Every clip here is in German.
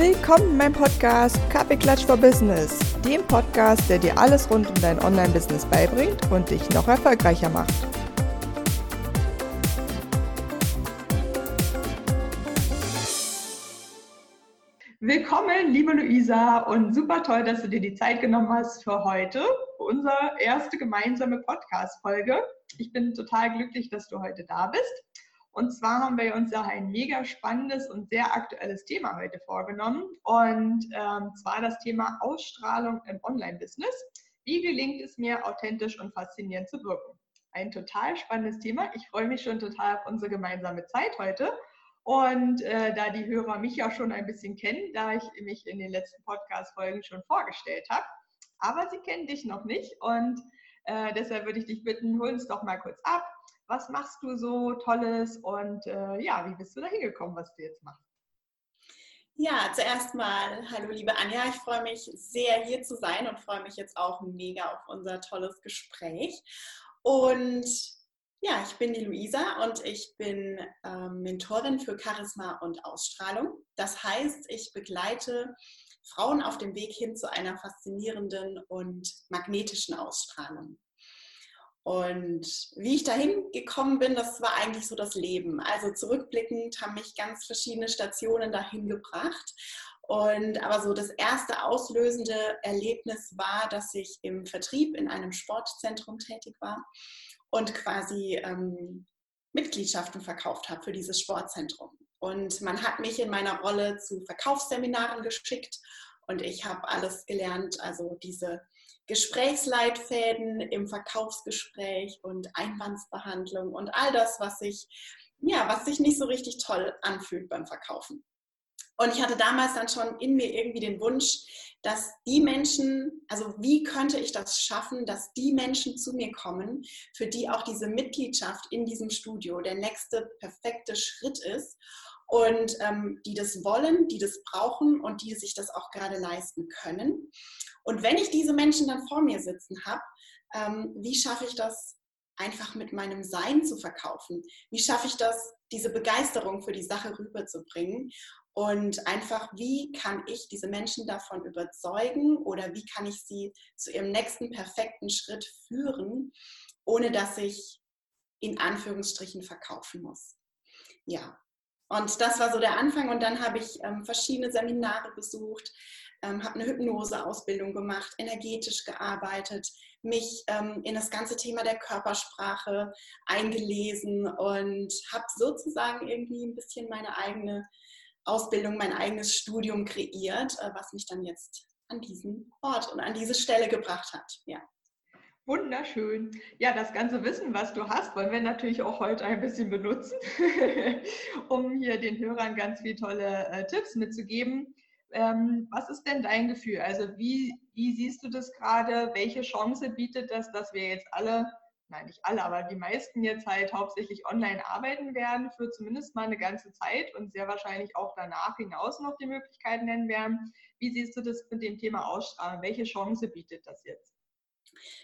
Willkommen in meinem Podcast Kaffeeklatsch for Business, dem Podcast, der dir alles rund um dein Online-Business beibringt und dich noch erfolgreicher macht. Willkommen, liebe Luisa, und super toll, dass du dir die Zeit genommen hast für heute, für unsere erste gemeinsame Podcast-Folge. Ich bin total glücklich, dass du heute da bist. Und zwar haben wir uns ja ein mega spannendes und sehr aktuelles Thema heute vorgenommen. Und ähm, zwar das Thema Ausstrahlung im Online-Business. Wie gelingt es mir, authentisch und faszinierend zu wirken? Ein total spannendes Thema. Ich freue mich schon total auf unsere gemeinsame Zeit heute. Und äh, da die Hörer mich ja schon ein bisschen kennen, da ich mich in den letzten Podcast-Folgen schon vorgestellt habe, aber sie kennen dich noch nicht. Und äh, deshalb würde ich dich bitten, hol uns doch mal kurz ab was machst du so Tolles und äh, ja, wie bist du da hingekommen, was du jetzt machst? Ja, zuerst mal, hallo liebe Anja, ich freue mich sehr hier zu sein und freue mich jetzt auch mega auf unser tolles Gespräch. Und ja, ich bin die Luisa und ich bin ähm, Mentorin für Charisma und Ausstrahlung. Das heißt, ich begleite Frauen auf dem Weg hin zu einer faszinierenden und magnetischen Ausstrahlung. Und wie ich dahin gekommen bin, das war eigentlich so das Leben. Also zurückblickend haben mich ganz verschiedene Stationen dahin gebracht. Und aber so das erste auslösende Erlebnis war, dass ich im Vertrieb in einem Sportzentrum tätig war und quasi ähm, Mitgliedschaften verkauft habe für dieses Sportzentrum. Und man hat mich in meiner Rolle zu Verkaufsseminaren geschickt und ich habe alles gelernt, also diese Gesprächsleitfäden im Verkaufsgespräch und Einwandsbehandlung und all das, was sich, ja, was sich nicht so richtig toll anfühlt beim Verkaufen. Und ich hatte damals dann schon in mir irgendwie den Wunsch, dass die Menschen, also wie könnte ich das schaffen, dass die Menschen zu mir kommen, für die auch diese Mitgliedschaft in diesem Studio der nächste perfekte Schritt ist und ähm, die das wollen, die das brauchen und die sich das auch gerade leisten können. Und wenn ich diese Menschen dann vor mir sitzen habe, ähm, wie schaffe ich das einfach mit meinem Sein zu verkaufen? Wie schaffe ich das, diese Begeisterung für die Sache rüberzubringen? Und einfach, wie kann ich diese Menschen davon überzeugen oder wie kann ich sie zu ihrem nächsten perfekten Schritt führen, ohne dass ich in Anführungsstrichen verkaufen muss? Ja, und das war so der Anfang. Und dann habe ich ähm, verschiedene Seminare besucht, ähm, habe eine Hypnoseausbildung gemacht, energetisch gearbeitet, mich ähm, in das ganze Thema der Körpersprache eingelesen und habe sozusagen irgendwie ein bisschen meine eigene Ausbildung, mein eigenes Studium kreiert, äh, was mich dann jetzt an diesen Ort und an diese Stelle gebracht hat. Ja. Wunderschön. Ja, das ganze Wissen, was du hast, wollen wir natürlich auch heute ein bisschen benutzen, um hier den Hörern ganz viele tolle äh, Tipps mitzugeben. Ähm, was ist denn dein Gefühl? Also wie, wie siehst du das gerade? Welche Chance bietet das, dass wir jetzt alle, nein nicht alle, aber die meisten jetzt halt hauptsächlich online arbeiten werden für zumindest mal eine ganze Zeit und sehr wahrscheinlich auch danach hinaus noch die Möglichkeiten nennen werden? Wie siehst du das mit dem Thema Ausstrahlung? Welche Chance bietet das jetzt?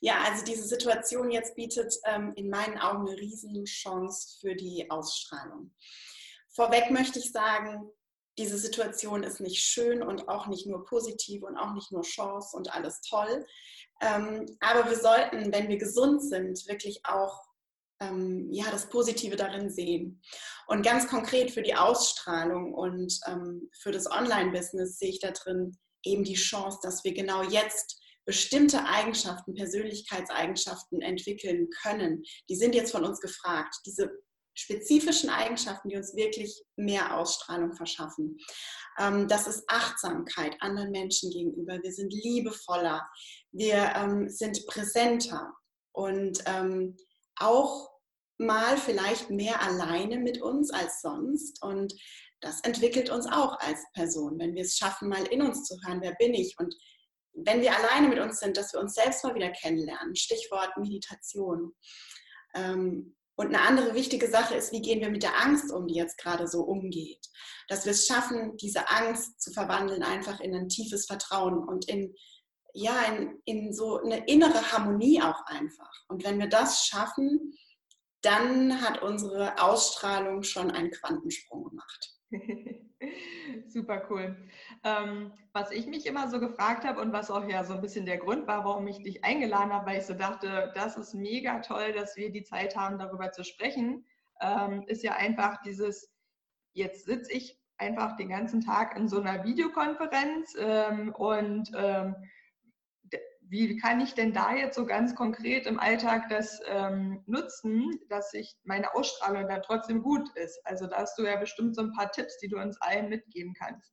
Ja, also diese Situation jetzt bietet ähm, in meinen Augen eine riesen Chance für die Ausstrahlung. Vorweg möchte ich sagen, diese Situation ist nicht schön und auch nicht nur positiv und auch nicht nur Chance und alles toll. Ähm, aber wir sollten, wenn wir gesund sind, wirklich auch ähm, ja, das Positive darin sehen. Und ganz konkret für die Ausstrahlung und ähm, für das Online-Business sehe ich da drin eben die Chance, dass wir genau jetzt bestimmte Eigenschaften, Persönlichkeitseigenschaften entwickeln können. Die sind jetzt von uns gefragt. Diese spezifischen Eigenschaften, die uns wirklich mehr Ausstrahlung verschaffen. Ähm, das ist Achtsamkeit anderen Menschen gegenüber. Wir sind liebevoller, wir ähm, sind präsenter und ähm, auch mal vielleicht mehr alleine mit uns als sonst. Und das entwickelt uns auch als Person, wenn wir es schaffen, mal in uns zu hören, wer bin ich und wenn wir alleine mit uns sind, dass wir uns selbst mal wieder kennenlernen. Stichwort Meditation. Ähm, und eine andere wichtige Sache ist, wie gehen wir mit der Angst um, die jetzt gerade so umgeht. Dass wir es schaffen, diese Angst zu verwandeln einfach in ein tiefes Vertrauen und in, ja, in, in so eine innere Harmonie auch einfach. Und wenn wir das schaffen, dann hat unsere Ausstrahlung schon einen Quantensprung gemacht. Super cool. Ähm, was ich mich immer so gefragt habe und was auch ja so ein bisschen der Grund war, warum ich dich eingeladen habe, weil ich so dachte, das ist mega toll, dass wir die Zeit haben, darüber zu sprechen, ähm, ist ja einfach dieses, jetzt sitze ich einfach den ganzen Tag in so einer Videokonferenz ähm, und ähm, wie kann ich denn da jetzt so ganz konkret im Alltag das ähm, nutzen, dass ich meine Ausstrahlung dann trotzdem gut ist? Also da hast du ja bestimmt so ein paar Tipps, die du uns allen mitgeben kannst.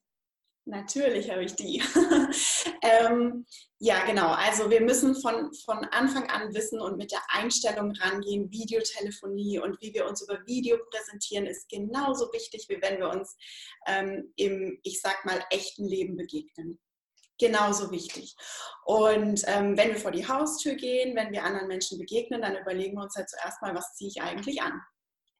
Natürlich habe ich die. ähm, ja, genau. Also wir müssen von, von Anfang an wissen und mit der Einstellung rangehen, Videotelefonie und wie wir uns über Video präsentieren, ist genauso wichtig, wie wenn wir uns ähm, im, ich sag mal, echten Leben begegnen genauso wichtig. Und ähm, wenn wir vor die Haustür gehen, wenn wir anderen Menschen begegnen, dann überlegen wir uns halt zuerst mal, was ziehe ich eigentlich an?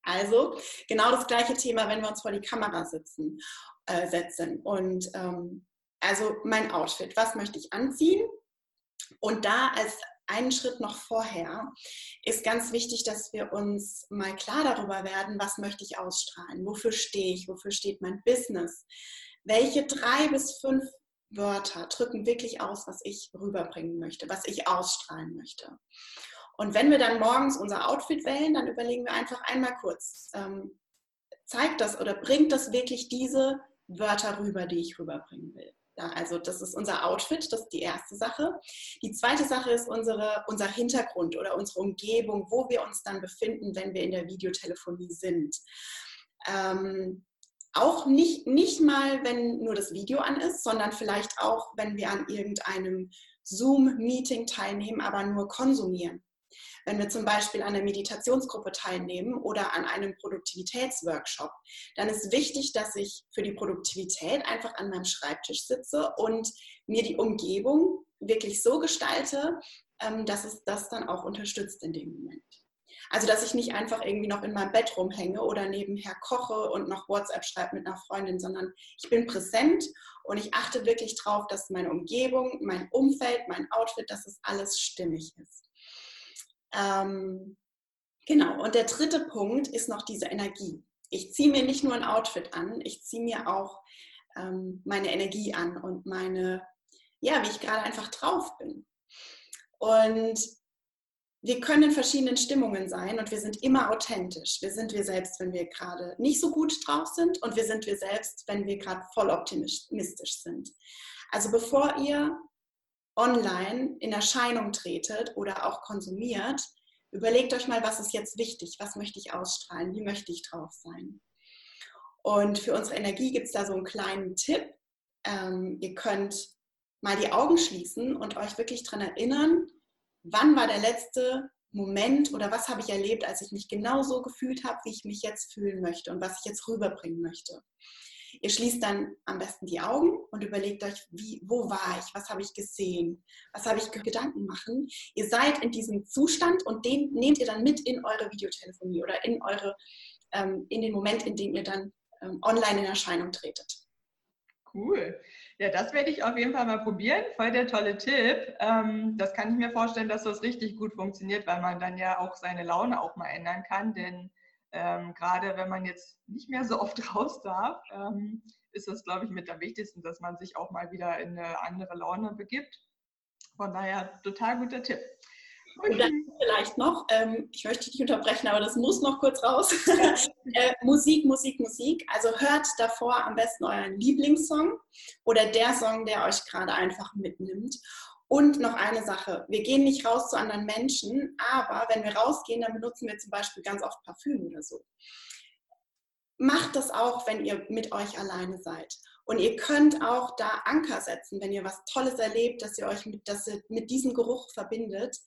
Also genau das gleiche Thema, wenn wir uns vor die Kamera sitzen, äh, setzen. Und ähm, also mein Outfit, was möchte ich anziehen? Und da als einen Schritt noch vorher ist ganz wichtig, dass wir uns mal klar darüber werden, was möchte ich ausstrahlen, wofür stehe ich, wofür steht mein Business, welche drei bis fünf Wörter drücken wirklich aus, was ich rüberbringen möchte, was ich ausstrahlen möchte. Und wenn wir dann morgens unser Outfit wählen, dann überlegen wir einfach einmal kurz, ähm, zeigt das oder bringt das wirklich diese Wörter rüber, die ich rüberbringen will. Ja, also das ist unser Outfit, das ist die erste Sache. Die zweite Sache ist unsere, unser Hintergrund oder unsere Umgebung, wo wir uns dann befinden, wenn wir in der Videotelefonie sind. Ähm, auch nicht, nicht mal, wenn nur das Video an ist, sondern vielleicht auch, wenn wir an irgendeinem Zoom-Meeting teilnehmen, aber nur konsumieren. Wenn wir zum Beispiel an einer Meditationsgruppe teilnehmen oder an einem Produktivitätsworkshop, dann ist wichtig, dass ich für die Produktivität einfach an meinem Schreibtisch sitze und mir die Umgebung wirklich so gestalte, ähm, dass es das dann auch unterstützt in dem Moment. Also, dass ich nicht einfach irgendwie noch in meinem Bett rumhänge oder nebenher koche und noch WhatsApp schreibe mit einer Freundin, sondern ich bin präsent und ich achte wirklich darauf, dass meine Umgebung, mein Umfeld, mein Outfit, dass es alles stimmig ist. Ähm, genau, und der dritte Punkt ist noch diese Energie. Ich ziehe mir nicht nur ein Outfit an, ich ziehe mir auch ähm, meine Energie an und meine, ja, wie ich gerade einfach drauf bin. Und wir können in verschiedenen Stimmungen sein und wir sind immer authentisch. Wir sind wir selbst, wenn wir gerade nicht so gut drauf sind und wir sind wir selbst, wenn wir gerade voll optimistisch sind. Also bevor ihr online in Erscheinung tretet oder auch konsumiert, überlegt euch mal, was ist jetzt wichtig, was möchte ich ausstrahlen, wie möchte ich drauf sein. Und für unsere Energie gibt es da so einen kleinen Tipp. Ähm, ihr könnt mal die Augen schließen und euch wirklich daran erinnern, wann war der letzte Moment oder was habe ich erlebt, als ich mich genau so gefühlt habe, wie ich mich jetzt fühlen möchte und was ich jetzt rüberbringen möchte. Ihr schließt dann am besten die Augen und überlegt euch, wie, wo war ich, was habe ich gesehen, was habe ich Gedanken machen. Ihr seid in diesem Zustand und den nehmt ihr dann mit in eure Videotelefonie oder in eure, ähm, in den Moment, in dem ihr dann ähm, online in Erscheinung tretet. Cool. Ja, das werde ich auf jeden Fall mal probieren. Voll der tolle Tipp. Ähm, das kann ich mir vorstellen, dass das richtig gut funktioniert, weil man dann ja auch seine Laune auch mal ändern kann. Denn ähm, gerade wenn man jetzt nicht mehr so oft raus darf, ähm, ist das, glaube ich, mit am wichtigsten, dass man sich auch mal wieder in eine andere Laune begibt. Von daher total guter Tipp. Und dann vielleicht noch, ähm, ich möchte dich unterbrechen, aber das muss noch kurz raus. äh, Musik, Musik, Musik. Also hört davor am besten euren Lieblingssong oder der Song, der euch gerade einfach mitnimmt. Und noch eine Sache, wir gehen nicht raus zu anderen Menschen, aber wenn wir rausgehen, dann benutzen wir zum Beispiel ganz oft Parfüm oder so. Macht das auch, wenn ihr mit euch alleine seid. Und ihr könnt auch da Anker setzen, wenn ihr was Tolles erlebt, dass ihr euch mit, dass ihr mit diesem Geruch verbindet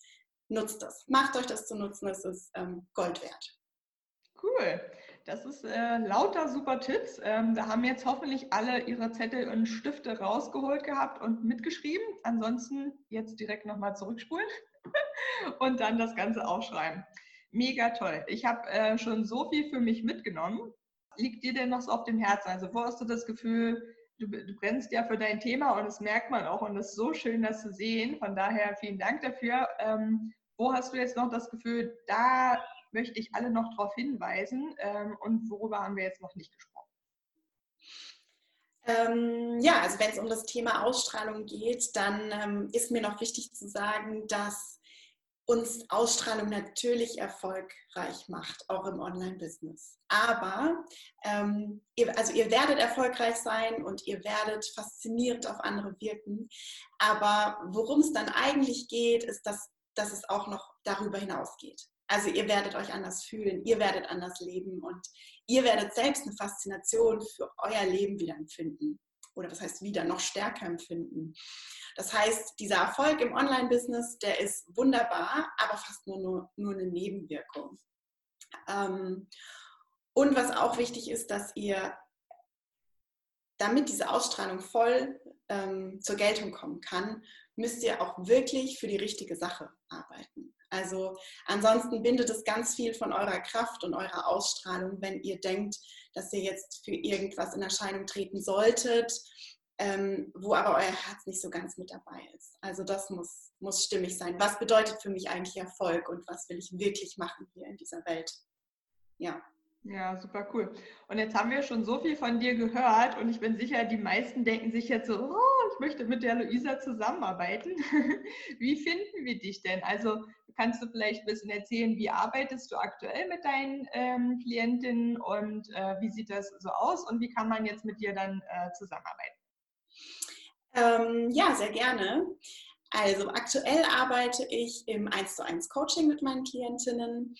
nutzt das. Macht euch das zu nutzen, es ist ähm, Gold wert. Cool. Das ist äh, lauter super Tipps. Ähm, da haben jetzt hoffentlich alle ihre Zettel und Stifte rausgeholt gehabt und mitgeschrieben. Ansonsten jetzt direkt nochmal zurückspulen und dann das Ganze aufschreiben. Mega toll. Ich habe äh, schon so viel für mich mitgenommen. Liegt dir denn noch so auf dem Herzen? Also wo hast du das Gefühl, du, du brennst ja für dein Thema und das merkt man auch und es ist so schön, das zu sehen. Von daher vielen Dank dafür. Ähm, wo hast du jetzt noch das Gefühl, da möchte ich alle noch darauf hinweisen ähm, und worüber haben wir jetzt noch nicht gesprochen? Ähm, ja, also wenn es um das Thema Ausstrahlung geht, dann ähm, ist mir noch wichtig zu sagen, dass uns Ausstrahlung natürlich erfolgreich macht, auch im Online-Business. Aber ähm, ihr, also ihr werdet erfolgreich sein und ihr werdet faszinierend auf andere wirken. Aber worum es dann eigentlich geht, ist, dass, dass es auch noch darüber hinausgeht. Also ihr werdet euch anders fühlen, ihr werdet anders leben und ihr werdet selbst eine Faszination für euer Leben wieder empfinden. Oder das heißt wieder noch stärker empfinden. Das heißt, dieser Erfolg im Online-Business, der ist wunderbar, aber fast nur, nur, nur eine Nebenwirkung. Ähm, und was auch wichtig ist, dass ihr, damit diese Ausstrahlung voll ähm, zur Geltung kommen kann, müsst ihr auch wirklich für die richtige Sache arbeiten. Also ansonsten bindet es ganz viel von eurer Kraft und eurer Ausstrahlung, wenn ihr denkt, dass ihr jetzt für irgendwas in Erscheinung treten solltet, ähm, wo aber euer Herz nicht so ganz mit dabei ist. Also das muss, muss stimmig sein. Was bedeutet für mich eigentlich Erfolg und was will ich wirklich machen hier in dieser Welt? Ja. Ja, super cool. Und jetzt haben wir schon so viel von dir gehört und ich bin sicher, die meisten denken sich jetzt so, oh, ich möchte mit der Luisa zusammenarbeiten. wie finden wir dich denn? Also kannst du vielleicht ein bisschen erzählen, wie arbeitest du aktuell mit deinen ähm, Klientinnen und äh, wie sieht das so aus und wie kann man jetzt mit dir dann äh, zusammenarbeiten? Ähm, ja, sehr gerne. Also aktuell arbeite ich im 1 zu 1 Coaching mit meinen Klientinnen.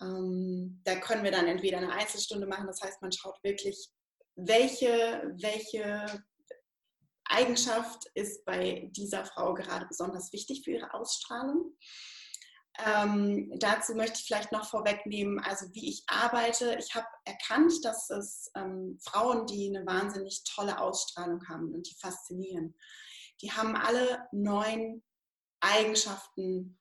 Ähm, da können wir dann entweder eine Einzelstunde machen, das heißt, man schaut wirklich, welche, welche Eigenschaft ist bei dieser Frau gerade besonders wichtig für ihre Ausstrahlung. Ähm, dazu möchte ich vielleicht noch vorwegnehmen, also wie ich arbeite. Ich habe erkannt, dass es ähm, Frauen, die eine wahnsinnig tolle Ausstrahlung haben und die faszinieren, die haben alle neun Eigenschaften,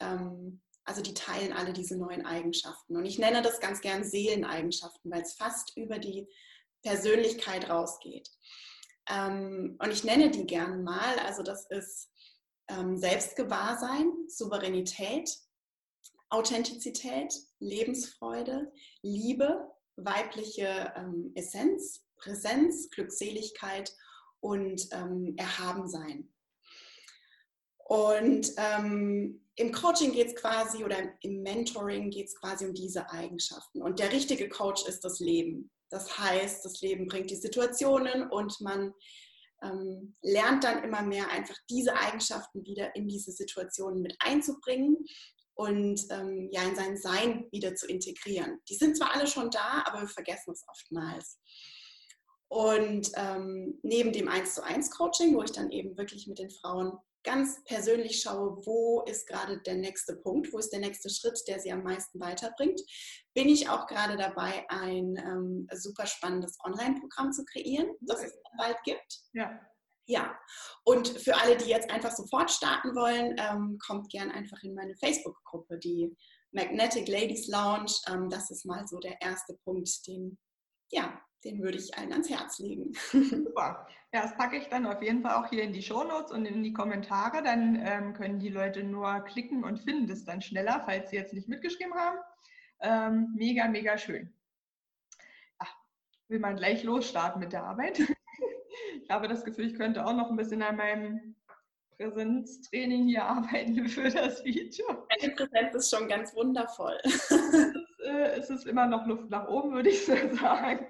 ähm, also die teilen alle diese neuen Eigenschaften. Und ich nenne das ganz gern Seeleneigenschaften, weil es fast über die Persönlichkeit rausgeht. Ähm, und ich nenne die gerne mal, also das ist ähm, Selbstgewahrsein, Souveränität, Authentizität, Lebensfreude, Liebe, weibliche ähm, Essenz, Präsenz, Glückseligkeit und Erhabensein. Und ähm, im Coaching geht es quasi oder im Mentoring geht es quasi um diese Eigenschaften. Und der richtige Coach ist das Leben. Das heißt, das Leben bringt die Situationen und man ähm, lernt dann immer mehr einfach diese Eigenschaften wieder in diese Situationen mit einzubringen und ähm, ja in sein Sein wieder zu integrieren. Die sind zwar alle schon da, aber wir vergessen es oftmals. Und ähm, neben dem 1 zu 1 Coaching, wo ich dann eben wirklich mit den Frauen ganz persönlich schaue, wo ist gerade der nächste Punkt, wo ist der nächste Schritt, der sie am meisten weiterbringt, bin ich auch gerade dabei, ein ähm, super spannendes Online-Programm zu kreieren, das es bald gibt. Ja. Ja, und für alle, die jetzt einfach sofort starten wollen, ähm, kommt gern einfach in meine Facebook-Gruppe, die Magnetic Ladies Lounge. Ähm, das ist mal so der erste Punkt, den, ja, den würde ich allen ans Herz legen. Super. Ja, das packe ich dann auf jeden Fall auch hier in die Shownotes und in die Kommentare. Dann ähm, können die Leute nur klicken und finden das dann schneller, falls sie jetzt nicht mitgeschrieben haben. Ähm, mega, mega schön. Ach, will man gleich losstarten mit der Arbeit? ich habe das Gefühl, ich könnte auch noch ein bisschen an meinem Präsenztraining hier arbeiten für das Video. Meine Präsenz ist schon ganz wundervoll. es, äh, es ist immer noch Luft nach oben, würde ich so sagen.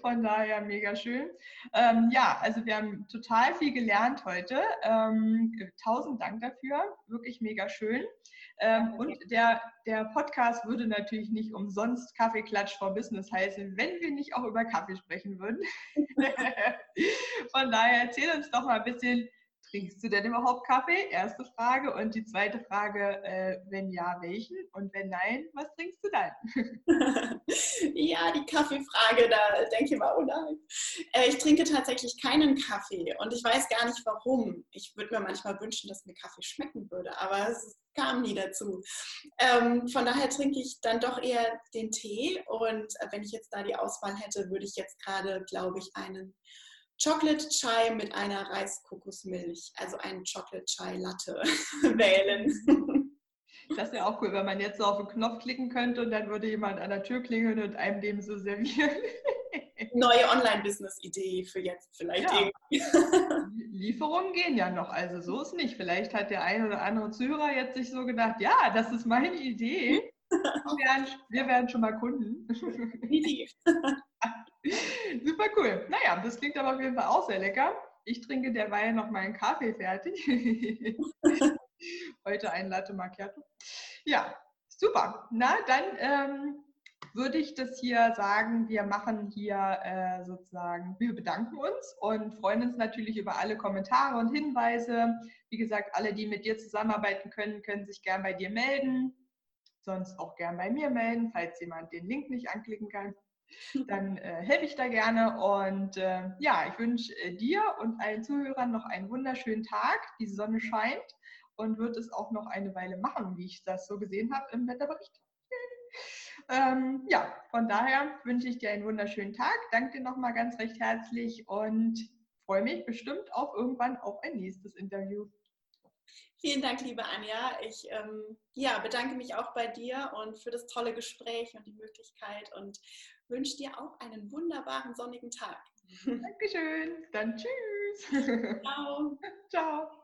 Von daher mega schön. Ähm, ja, also wir haben total viel gelernt heute. Ähm, tausend Dank dafür. Wirklich mega schön. Ähm, und der, der Podcast würde natürlich nicht umsonst Kaffeeklatsch for Business heißen, wenn wir nicht auch über Kaffee sprechen würden. Von daher erzähl uns doch mal ein bisschen, trinkst du denn überhaupt Kaffee? Erste Frage. Und die zweite Frage, äh, wenn ja, welchen? Und wenn nein, was trinkst du dann? ja, die Kaffeefrage, da denke ich mal, oh nein. Äh, ich trinke tatsächlich keinen Kaffee und ich weiß gar nicht warum. Ich würde mir manchmal wünschen, dass mir Kaffee schmecken würde, aber es kam nie dazu. Ähm, von daher trinke ich dann doch eher den Tee und äh, wenn ich jetzt da die Auswahl hätte, würde ich jetzt gerade, glaube ich, einen Chocolate Chai mit einer Reiskokosmilch, also einen Chocolate Chai Latte wählen. Das wäre auch cool, wenn man jetzt so auf den Knopf klicken könnte und dann würde jemand an der Tür klingeln und einem dem so servieren. neue Online-Business-Idee für jetzt vielleicht ja. Lieferungen gehen ja noch, also so ist nicht. Vielleicht hat der ein oder andere Zuhörer jetzt sich so gedacht, ja, das ist meine Idee. Wir werden, wir werden schon mal Kunden. Super cool. Naja, das klingt aber auf jeden Fall auch sehr lecker. Ich trinke derweil noch meinen Kaffee fertig. Heute ein Latte Macchiato. Ja, super. Na, dann ähm, würde ich das hier sagen, wir machen hier äh, sozusagen, wir bedanken uns und freuen uns natürlich über alle Kommentare und Hinweise. Wie gesagt, alle, die mit dir zusammenarbeiten können, können sich gern bei dir melden. Sonst auch gern bei mir melden, falls jemand den Link nicht anklicken kann. Dann äh, helfe ich da gerne. Und äh, ja, ich wünsche äh, dir und allen Zuhörern noch einen wunderschönen Tag. Die Sonne scheint und wird es auch noch eine Weile machen, wie ich das so gesehen habe im Wetterbericht. Ähm, ja, von daher wünsche ich dir einen wunderschönen Tag. Danke dir nochmal ganz recht herzlich und freue mich bestimmt auch irgendwann auf ein nächstes Interview. Vielen Dank, liebe Anja. Ich ähm, ja, bedanke mich auch bei dir und für das tolle Gespräch und die Möglichkeit und wünsche dir auch einen wunderbaren sonnigen Tag. Dankeschön. Dann tschüss. Ciao. Ciao.